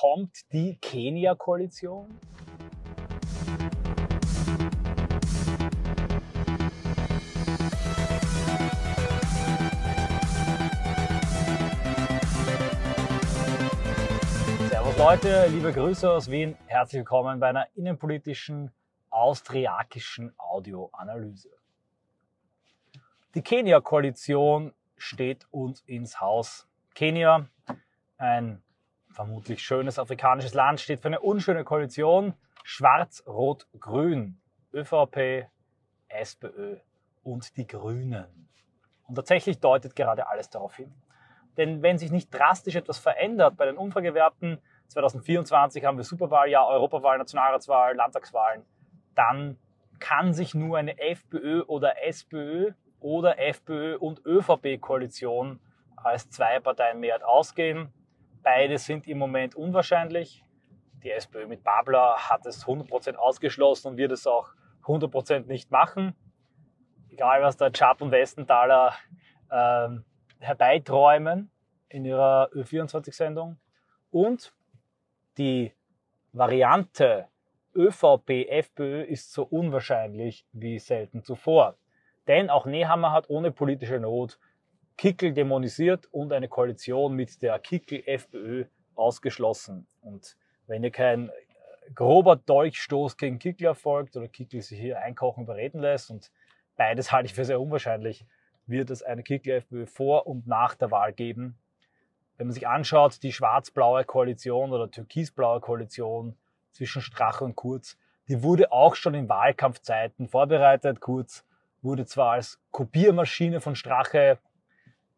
kommt die Kenia-Koalition? Servus Leute, liebe Grüße aus Wien. Herzlich willkommen bei einer innenpolitischen austriakischen Audioanalyse. Die Kenia-Koalition steht uns ins Haus. Kenia, ein vermutlich schönes afrikanisches Land, steht für eine unschöne Koalition. Schwarz-Rot-Grün. ÖVP, SPÖ und die Grünen. Und tatsächlich deutet gerade alles darauf hin. Denn wenn sich nicht drastisch etwas verändert bei den Umfragewerten, 2024 haben wir Superwahljahr, Europawahl, Nationalratswahl, Landtagswahlen, dann kann sich nur eine FPÖ oder SPÖ oder FPÖ und ÖVP-Koalition als Zwei-Parteien-Mehrheit ausgehen. Beide sind im Moment unwahrscheinlich. Die SPÖ mit Babler hat es 100% ausgeschlossen und wird es auch 100% nicht machen. Egal, was der Chap und Westenthaler äh, herbeiträumen in ihrer Ö24-Sendung. Und die Variante ÖVP, FPÖ ist so unwahrscheinlich wie selten zuvor. Denn auch Nehammer hat ohne politische Not Kickel dämonisiert und eine Koalition mit der Kickel-FPÖ ausgeschlossen. Und wenn hier kein äh, grober Dolchstoß gegen Kickel erfolgt oder Kickel sich hier einkochen überreden lässt und beides halte ich für sehr unwahrscheinlich, wird es eine Kickel-FPÖ vor und nach der Wahl geben. Wenn man sich anschaut, die schwarz-blaue Koalition oder türkis-blaue Koalition zwischen Strache und Kurz, die wurde auch schon in Wahlkampfzeiten vorbereitet. Kurz wurde zwar als Kopiermaschine von Strache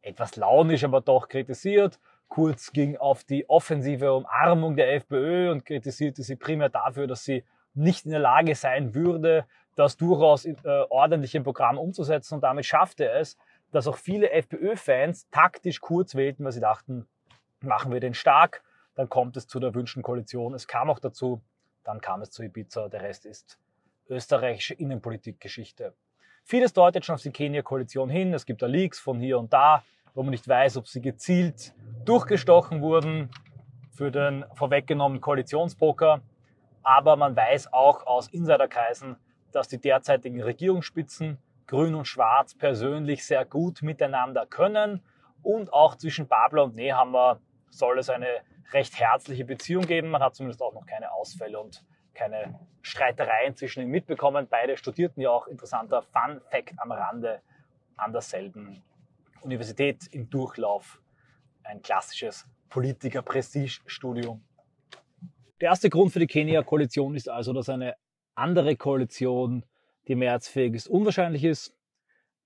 etwas launisch, aber doch kritisiert. Kurz ging auf die offensive Umarmung der FPÖ und kritisierte sie primär dafür, dass sie nicht in der Lage sein würde, das durchaus äh, ordentlich im Programm umzusetzen. Und damit schaffte es, dass auch viele FPÖ-Fans taktisch Kurz wählten, weil sie dachten, machen wir den stark, dann kommt es zu der wünschten Koalition. Es kam auch dazu, dann kam es zu Ibiza. Der Rest ist österreichische Innenpolitikgeschichte. Vieles deutet schon auf die Kenia-Koalition hin. Es gibt da Leaks von hier und da, wo man nicht weiß, ob sie gezielt durchgestochen wurden für den vorweggenommenen Koalitionspoker. Aber man weiß auch aus Insiderkreisen, dass die derzeitigen Regierungsspitzen Grün und Schwarz persönlich sehr gut miteinander können. Und auch zwischen Babler und Nehammer soll es eine recht herzliche Beziehung geben. Man hat zumindest auch noch keine Ausfälle und keine Streitereien zwischen ihnen mitbekommen. Beide studierten ja auch interessanter Fun Fact am Rande an derselben Universität im Durchlauf. Ein klassisches Politiker-Prestige-Studium. Der erste Grund für die Kenia-Koalition ist also, dass eine andere Koalition, die mehrheitsfähig ist, unwahrscheinlich ist.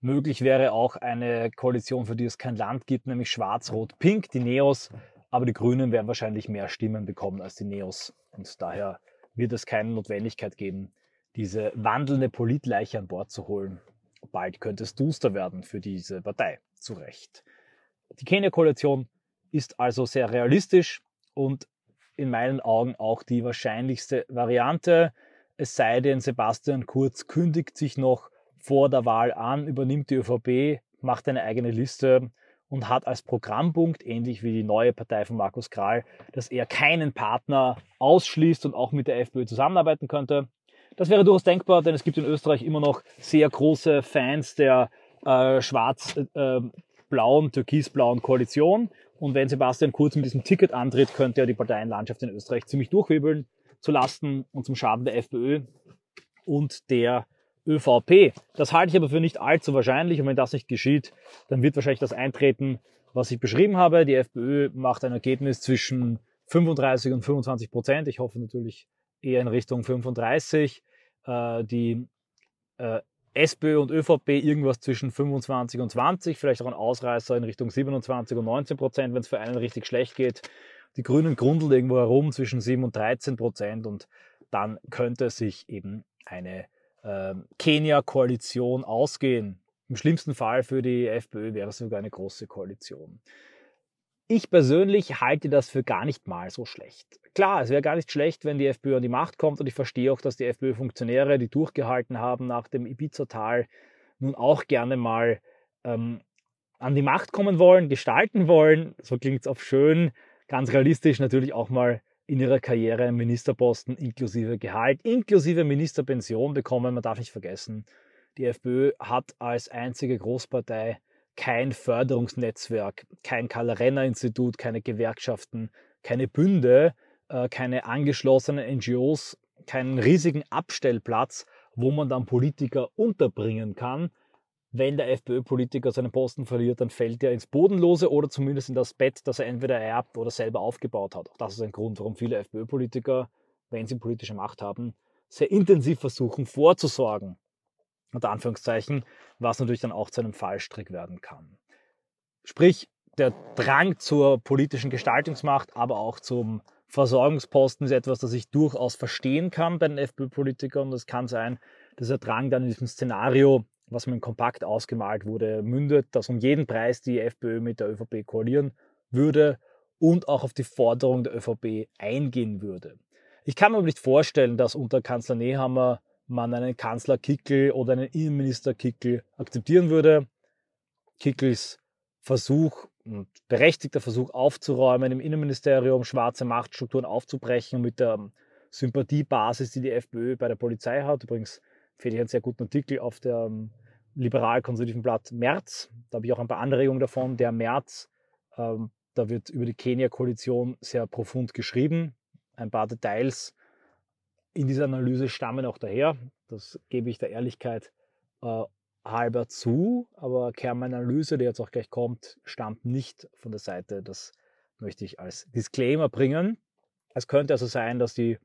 Möglich wäre auch eine Koalition, für die es kein Land gibt, nämlich Schwarz-Rot-Pink, die Neos. Aber die Grünen werden wahrscheinlich mehr Stimmen bekommen als die Neos. Und daher wird es keine Notwendigkeit geben, diese wandelnde Politleiche an Bord zu holen. Bald könnte es duster werden für diese Partei, zu Recht. Die Kenia-Koalition ist also sehr realistisch und in meinen Augen auch die wahrscheinlichste Variante. Es sei denn, Sebastian Kurz kündigt sich noch vor der Wahl an, übernimmt die ÖVP, macht eine eigene Liste und hat als Programmpunkt, ähnlich wie die neue Partei von Markus Kral, dass er keinen Partner ausschließt und auch mit der FPÖ zusammenarbeiten könnte. Das wäre durchaus denkbar, denn es gibt in Österreich immer noch sehr große Fans der äh, schwarz-blauen, äh, türkis-blauen Koalition. Und wenn Sebastian Kurz mit diesem Ticket antritt, könnte er die Parteienlandschaft in Österreich ziemlich durchwirbeln, zu Lasten und zum Schaden der FPÖ und der ÖVP. Das halte ich aber für nicht allzu wahrscheinlich und wenn das nicht geschieht, dann wird wahrscheinlich das eintreten, was ich beschrieben habe. Die FPÖ macht ein Ergebnis zwischen 35 und 25 Prozent. Ich hoffe natürlich eher in Richtung 35. Äh, die äh, SPÖ und ÖVP irgendwas zwischen 25 und 20, vielleicht auch ein Ausreißer in Richtung 27 und 19 Prozent, wenn es für einen richtig schlecht geht. Die Grünen grundeln irgendwo herum zwischen 7 und 13 Prozent und dann könnte sich eben eine Kenia-Koalition ausgehen. Im schlimmsten Fall für die FPÖ wäre es sogar eine große Koalition. Ich persönlich halte das für gar nicht mal so schlecht. Klar, es wäre gar nicht schlecht, wenn die FPÖ an die Macht kommt und ich verstehe auch, dass die FPÖ-Funktionäre, die durchgehalten haben nach dem Ibiza-Tal, nun auch gerne mal ähm, an die Macht kommen wollen, gestalten wollen. So klingt es auf schön, ganz realistisch natürlich auch mal in ihrer Karriere einen Ministerposten inklusive Gehalt, inklusive Ministerpension bekommen. Man darf nicht vergessen, die FPÖ hat als einzige Großpartei kein Förderungsnetzwerk, kein Karl-Renner-Institut, keine Gewerkschaften, keine Bünde, äh, keine angeschlossenen NGOs, keinen riesigen Abstellplatz, wo man dann Politiker unterbringen kann. Wenn der FPÖ-Politiker seinen Posten verliert, dann fällt er ins Bodenlose oder zumindest in das Bett, das er entweder erbt oder selber aufgebaut hat. Auch das ist ein Grund, warum viele FPÖ-Politiker, wenn sie politische Macht haben, sehr intensiv versuchen vorzusorgen, unter Anführungszeichen, was natürlich dann auch zu einem Fallstrick werden kann. Sprich, der Drang zur politischen Gestaltungsmacht, aber auch zum Versorgungsposten ist etwas, das ich durchaus verstehen kann bei den FPÖ-Politikern. Es kann sein, dass der Drang dann in diesem Szenario, was mir kompakt ausgemalt wurde, mündet, dass um jeden Preis die FPÖ mit der ÖVP koalieren würde und auch auf die Forderung der ÖVP eingehen würde. Ich kann mir aber nicht vorstellen, dass unter Kanzler Nehammer man einen Kanzler Kickel oder einen Innenminister Kickel akzeptieren würde. Kickels Versuch, ein berechtigter Versuch aufzuräumen im Innenministerium, schwarze Machtstrukturen aufzubrechen mit der Sympathiebasis, die die FPÖ bei der Polizei hat. Übrigens finde ich einen sehr guten Artikel auf der ähm, liberal-konservativen Blatt März. Da habe ich auch ein paar Anregungen davon. Der März, ähm, da wird über die Kenia-Koalition sehr profund geschrieben. Ein paar Details in dieser Analyse stammen auch daher. Das gebe ich der Ehrlichkeit äh, halber zu, aber Kernanalyse, die jetzt auch gleich kommt, stammt nicht von der Seite. Das möchte ich als Disclaimer bringen. Es könnte also sein, dass die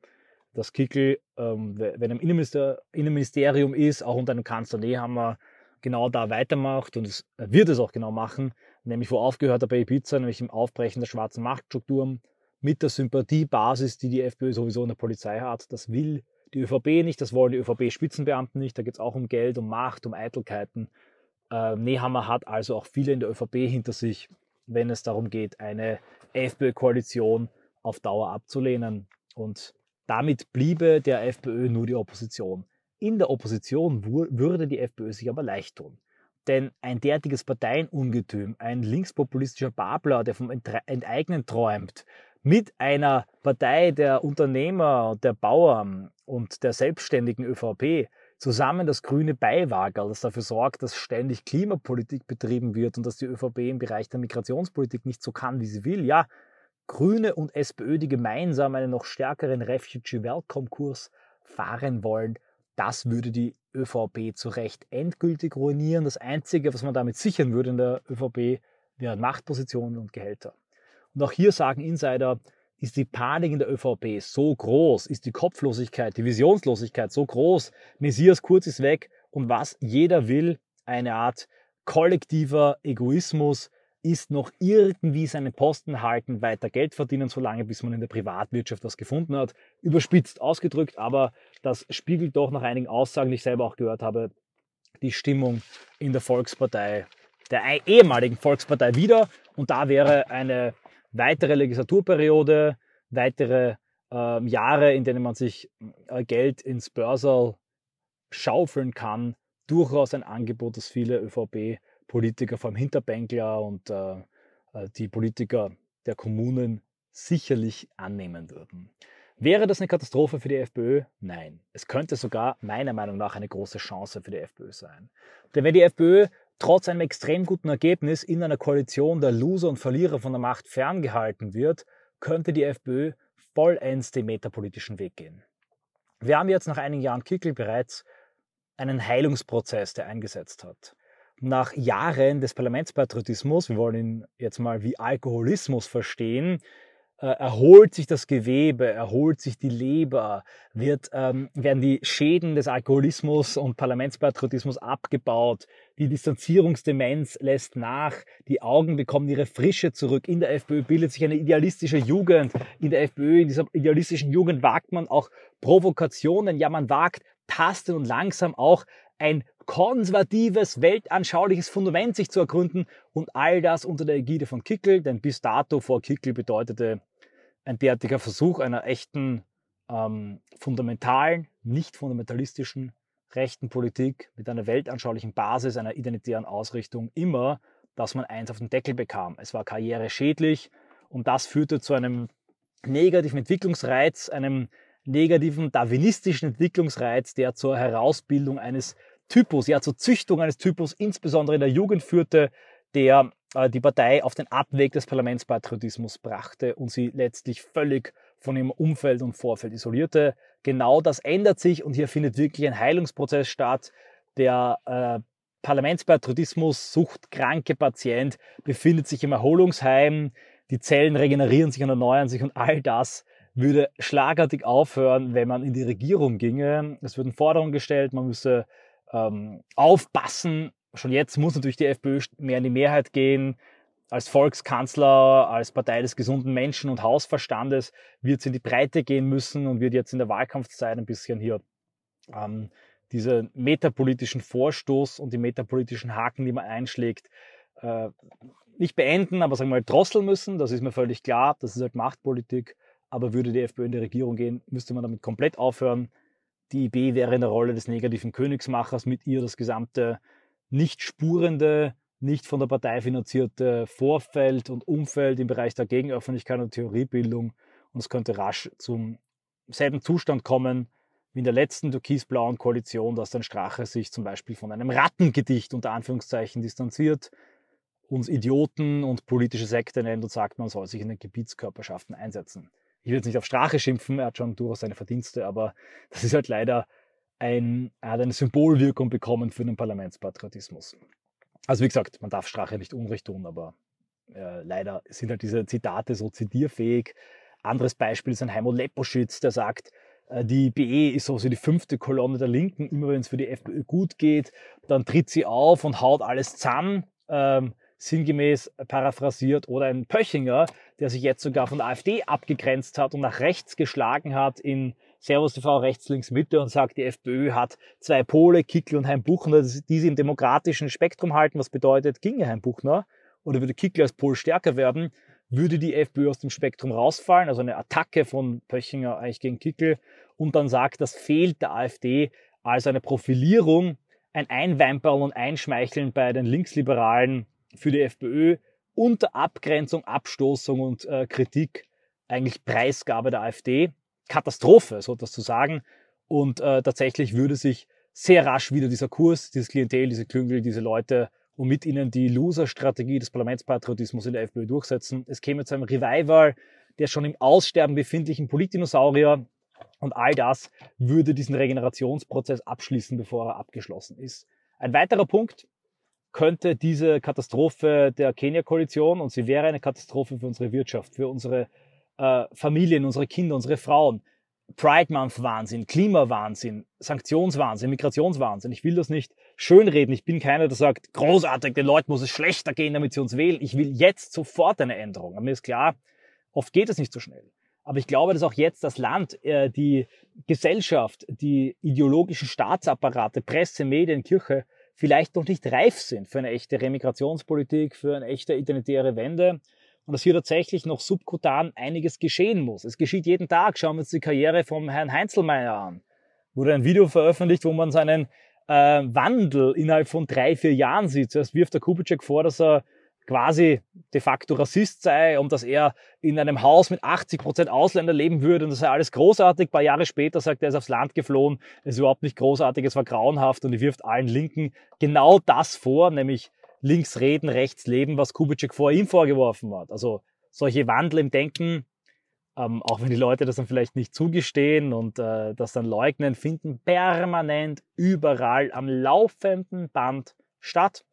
das Kickel, ähm, wenn ein Innenminister, Innenministerium ist, auch unter einem Kanzler Nehammer, genau da weitermacht und es wird es auch genau machen, nämlich wo aufgehört hat bei Ibiza, nämlich im Aufbrechen der schwarzen Machtstrukturen, mit der Sympathiebasis, die die FPÖ sowieso in der Polizei hat. Das will die ÖVP nicht, das wollen die ÖVP-Spitzenbeamten nicht. Da geht es auch um Geld, um Macht, um Eitelkeiten. Äh, Nehammer hat also auch viele in der ÖVP hinter sich, wenn es darum geht, eine FPÖ-Koalition auf Dauer abzulehnen. Und damit bliebe der FPÖ nur die Opposition. In der Opposition würde die FPÖ sich aber leicht tun. Denn ein derartiges Parteienungetüm, ein linkspopulistischer Babler, der vom Enteignen träumt, mit einer Partei der Unternehmer, der Bauern und der selbstständigen ÖVP zusammen das grüne Beiwagerl, das dafür sorgt, dass ständig Klimapolitik betrieben wird und dass die ÖVP im Bereich der Migrationspolitik nicht so kann, wie sie will. Ja, Grüne und SPÖ, die gemeinsam einen noch stärkeren Refugee-Welcome-Kurs fahren wollen, das würde die ÖVP zu Recht endgültig ruinieren. Das Einzige, was man damit sichern würde in der ÖVP, wären Machtpositionen und Gehälter. Und auch hier sagen Insider, ist die Panik in der ÖVP so groß, ist die Kopflosigkeit, die Visionslosigkeit so groß, Messias Kurz ist weg und was jeder will, eine Art kollektiver Egoismus, ist noch irgendwie seinen Posten halten, weiter Geld verdienen, solange bis man in der Privatwirtschaft was gefunden hat. Überspitzt ausgedrückt, aber das spiegelt doch nach einigen Aussagen, die ich selber auch gehört habe, die Stimmung in der Volkspartei, der ehemaligen Volkspartei wieder. Und da wäre eine weitere Legislaturperiode, weitere äh, Jahre, in denen man sich äh, Geld ins Börsal schaufeln kann, durchaus ein Angebot, das viele ÖVP-Politiker, vor allem Hinterbänkler und äh, äh, die Politiker der Kommunen sicherlich annehmen würden. Wäre das eine Katastrophe für die FPÖ? Nein. Es könnte sogar meiner Meinung nach eine große Chance für die FPÖ sein. Denn wenn die FPÖ trotz einem extrem guten Ergebnis in einer Koalition der Loser und Verlierer von der Macht ferngehalten wird, könnte die FPÖ vollends den metapolitischen Weg gehen. Wir haben jetzt nach einigen Jahren Kickel bereits einen Heilungsprozess, der eingesetzt hat. Nach Jahren des Parlamentspatriotismus, wir wollen ihn jetzt mal wie Alkoholismus verstehen, äh, erholt sich das Gewebe, erholt sich die Leber, wird, ähm, werden die Schäden des Alkoholismus und Parlamentspatriotismus abgebaut, die Distanzierungsdemenz lässt nach, die Augen bekommen ihre Frische zurück, in der FPÖ bildet sich eine idealistische Jugend, in der FPÖ, in dieser idealistischen Jugend wagt man auch Provokationen, ja man wagt tasten und langsam auch ein konservatives, weltanschauliches Fundament sich zu ergründen und all das unter der Ägide von Kickel, denn bis dato vor Kickel bedeutete ein derartiger Versuch einer echten, ähm, fundamentalen, nicht fundamentalistischen rechten Politik mit einer weltanschaulichen Basis, einer identitären Ausrichtung immer, dass man eins auf den Deckel bekam. Es war karriereschädlich und das führte zu einem negativen Entwicklungsreiz, einem negativen darwinistischen Entwicklungsreiz, der zur Herausbildung eines Typus, ja zur Züchtung eines Typus, insbesondere in der Jugend führte, der äh, die Partei auf den Abweg des Parlamentspatriotismus brachte und sie letztlich völlig von ihrem Umfeld und Vorfeld isolierte. Genau das ändert sich und hier findet wirklich ein Heilungsprozess statt. Der äh, Parlamentspatriotismus, suchtkranke Patient befindet sich im Erholungsheim, die Zellen regenerieren sich und erneuern sich und all das würde schlagartig aufhören, wenn man in die Regierung ginge. Es würden Forderungen gestellt, man müsse ähm, aufpassen. Schon jetzt muss natürlich die FPÖ mehr in die Mehrheit gehen. Als Volkskanzler, als Partei des gesunden Menschen und Hausverstandes wird sie in die Breite gehen müssen und wird jetzt in der Wahlkampfzeit ein bisschen hier ähm, diese metapolitischen Vorstoß und die metapolitischen Haken, die man einschlägt, äh, nicht beenden, aber sagen wir mal drosseln müssen. Das ist mir völlig klar. Das ist halt Machtpolitik. Aber würde die FPÖ in die Regierung gehen, müsste man damit komplett aufhören. Die IB wäre in der Rolle des negativen Königsmachers, mit ihr das gesamte nicht spurende, nicht von der Partei finanzierte Vorfeld und Umfeld im Bereich der Gegenöffentlichkeit und Theoriebildung. Und es könnte rasch zum selben Zustand kommen wie in der letzten türkisblauen Koalition, dass dann Strache sich zum Beispiel von einem Rattengedicht unter Anführungszeichen distanziert, uns Idioten und politische Sekte nennt und sagt, man soll sich in den Gebietskörperschaften einsetzen ich will jetzt nicht auf Strache schimpfen, er hat schon durchaus seine Verdienste, aber das ist halt leider ein, er hat eine Symbolwirkung bekommen für den Parlamentspatriotismus. Also wie gesagt, man darf Strache nicht Unrecht tun, aber äh, leider sind halt diese Zitate so zitierfähig. Anderes Beispiel ist ein Heimo Leposchitz, der sagt, äh, die BE ist so die fünfte Kolonne der Linken. Immer wenn es für die FPÖ gut geht, dann tritt sie auf und haut alles zusammen. Ähm, sinngemäß paraphrasiert, oder ein Pöchinger, der sich jetzt sogar von der AfD abgegrenzt hat und nach rechts geschlagen hat in Servus TV rechts, links, Mitte und sagt, die FPÖ hat zwei Pole, Kickl und Heimbuchner, die sie im demokratischen Spektrum halten. Was bedeutet, ginge Heimbuchner oder würde Kickl als Pol stärker werden, würde die FPÖ aus dem Spektrum rausfallen, also eine Attacke von Pöchinger eigentlich gegen Kickl und dann sagt, das fehlt der AfD als eine Profilierung, ein Einweimpern und Einschmeicheln bei den Linksliberalen für die FPÖ unter Abgrenzung, Abstoßung und äh, Kritik eigentlich Preisgabe der AfD. Katastrophe, so etwas zu sagen. Und äh, tatsächlich würde sich sehr rasch wieder dieser Kurs, dieses Klientel, diese Klüngel, diese Leute und mit ihnen die Loser-Strategie des Parlamentspatriotismus in der FPÖ durchsetzen. Es käme zu einem Revival der schon im Aussterben befindlichen Politdinosaurier und all das würde diesen Regenerationsprozess abschließen, bevor er abgeschlossen ist. Ein weiterer Punkt, könnte diese Katastrophe der Kenia-Koalition, und sie wäre eine Katastrophe für unsere Wirtschaft, für unsere äh, Familien, unsere Kinder, unsere Frauen, Pride Month Wahnsinn, Klimawahnsinn, Sanktionswahnsinn, Migrationswahnsinn. Ich will das nicht schönreden. Ich bin keiner, der sagt, großartig, den Leuten muss es schlechter gehen, damit sie uns wählen. Ich will jetzt sofort eine Änderung. Aber mir ist klar, oft geht es nicht so schnell. Aber ich glaube, dass auch jetzt das Land, äh, die Gesellschaft, die ideologischen Staatsapparate, Presse, Medien, Kirche vielleicht noch nicht reif sind für eine echte Remigrationspolitik, für eine echte identitäre Wende und dass hier tatsächlich noch subkutan einiges geschehen muss. Es geschieht jeden Tag. Schauen wir uns die Karriere vom Herrn Heinzelmeier an. Wurde ein Video veröffentlicht, wo man seinen äh, Wandel innerhalb von drei, vier Jahren sieht. Zuerst wirft der Kubitschek vor, dass er quasi de facto Rassist sei und dass er in einem Haus mit 80 Prozent Ausländer leben würde und das sei alles großartig. Ein paar Jahre später sagt er, er ist aufs Land geflohen, es ist überhaupt nicht großartig, es war grauenhaft und er wirft allen Linken genau das vor, nämlich links reden, rechts leben, was Kubitschek vor ihm vorgeworfen hat. Also solche Wandel im Denken, ähm, auch wenn die Leute das dann vielleicht nicht zugestehen und äh, das dann leugnen, finden permanent überall am laufenden Band statt.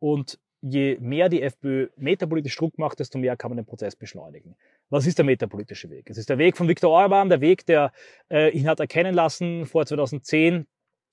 Und je mehr die FPÖ metapolitisch Druck macht, desto mehr kann man den Prozess beschleunigen. Was ist der metapolitische Weg? Es ist der Weg von Viktor Orban, der Weg, der äh, ihn hat erkennen lassen vor 2010,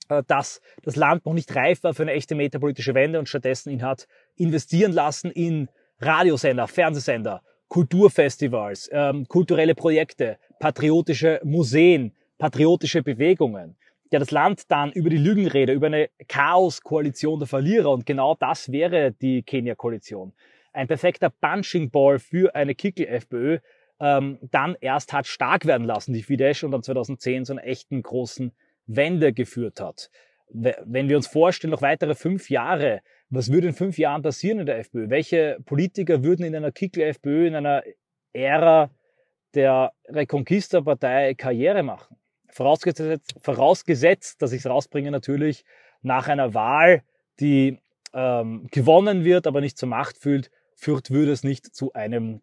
äh, dass das Land noch nicht reif war für eine echte metapolitische Wende und stattdessen ihn hat investieren lassen in Radiosender, Fernsehsender, Kulturfestivals, ähm, kulturelle Projekte, patriotische Museen, patriotische Bewegungen der das Land dann über die Lügenrede, über eine Chaos-Koalition der Verlierer und genau das wäre die Kenia-Koalition. Ein perfekter Punching Ball für eine Kickel-FPÖ, ähm, dann erst hat stark werden lassen, die Fidesz und dann 2010 zu einer echten großen Wende geführt hat. Wenn wir uns vorstellen, noch weitere fünf Jahre, was würde in fünf Jahren passieren in der FPÖ? Welche Politiker würden in einer Kickel-FPÖ, in einer Ära der Reconquista-Partei Karriere machen. Vorausgesetzt, vorausgesetzt dass ich es rausbringe natürlich nach einer Wahl, die ähm, gewonnen wird, aber nicht zur Macht fühlt, führt, würde es nicht zu einem,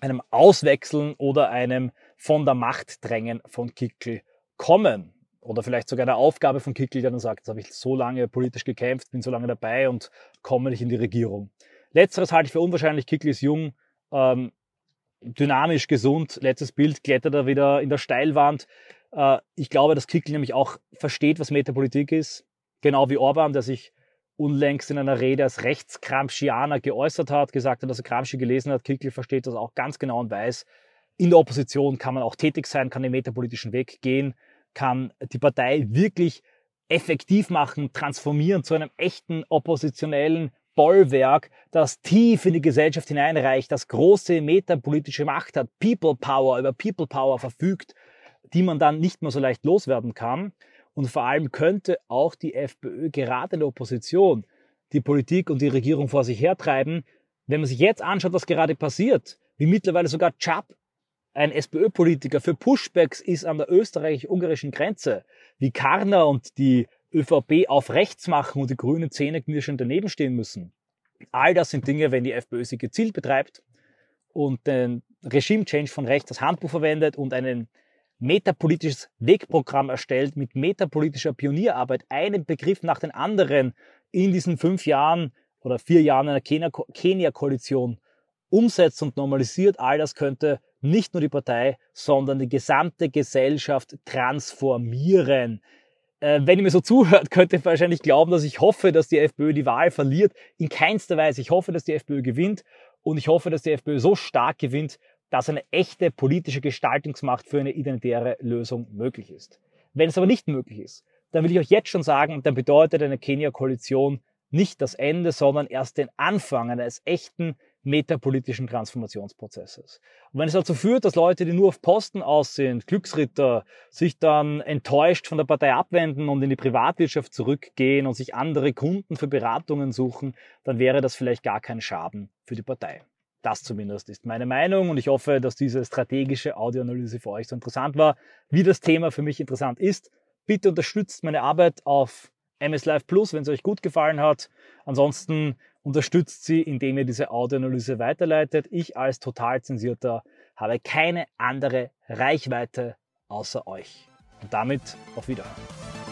einem Auswechseln oder einem von der Macht drängen von Kickel kommen. Oder vielleicht sogar eine Aufgabe von Kickel, der dann sagt, jetzt habe ich so lange politisch gekämpft, bin so lange dabei und komme nicht in die Regierung. Letzteres halte ich für unwahrscheinlich. Kickel ist jung, ähm, dynamisch, gesund. Letztes Bild klettert er wieder in der Steilwand. Äh, ich glaube, dass Kickel nämlich auch versteht, was Metapolitik ist. Genau wie Orban, der sich unlängst in einer Rede als Rechtskramschianer geäußert hat, gesagt hat, dass er Gramsci gelesen hat. Kickel versteht das auch ganz genau und weiß, in der Opposition kann man auch tätig sein, kann den metapolitischen Weg gehen, kann die Partei wirklich effektiv machen, transformieren zu einem echten oppositionellen Bollwerk, das tief in die Gesellschaft hineinreicht, das große metapolitische Macht hat, People Power, über People Power verfügt, die man dann nicht mehr so leicht loswerden kann. Und vor allem könnte auch die FPÖ gerade in der Opposition die Politik und die Regierung vor sich hertreiben. Wenn man sich jetzt anschaut, was gerade passiert, wie mittlerweile sogar Chap, ein SPÖ-Politiker, für Pushbacks ist an der österreichisch-ungarischen Grenze, wie Karner und die ÖVP auf rechts machen und die grünen Zähne knirschend daneben stehen müssen. All das sind Dinge, wenn die FPÖ sie gezielt betreibt und den Regime-Change von rechts als Handbuch verwendet und einen metapolitisches Wegprogramm erstellt mit metapolitischer Pionierarbeit, einen Begriff nach den anderen in diesen fünf Jahren oder vier Jahren einer Kenia-Koalition umsetzt und normalisiert, all das könnte nicht nur die Partei, sondern die gesamte Gesellschaft transformieren. Äh, wenn ihr mir so zuhört, könnt ihr wahrscheinlich glauben, dass ich hoffe, dass die FPÖ die Wahl verliert. In keinster Weise. Ich hoffe, dass die FPÖ gewinnt und ich hoffe, dass die FPÖ so stark gewinnt, dass eine echte politische Gestaltungsmacht für eine identitäre Lösung möglich ist. Wenn es aber nicht möglich ist, dann will ich euch jetzt schon sagen, dann bedeutet eine Kenia-Koalition nicht das Ende, sondern erst den Anfang eines echten metapolitischen Transformationsprozesses. Und wenn es dazu führt, dass Leute, die nur auf Posten aus sind, Glücksritter, sich dann enttäuscht von der Partei abwenden und in die Privatwirtschaft zurückgehen und sich andere Kunden für Beratungen suchen, dann wäre das vielleicht gar kein Schaden für die Partei. Das zumindest ist meine Meinung und ich hoffe, dass diese strategische Audioanalyse für euch so interessant war, wie das Thema für mich interessant ist. Bitte unterstützt meine Arbeit auf MS Live Plus, wenn es euch gut gefallen hat. Ansonsten unterstützt sie, indem ihr diese Audioanalyse weiterleitet. Ich als total zensierter habe keine andere Reichweite außer euch. Und damit auf Wiederhören.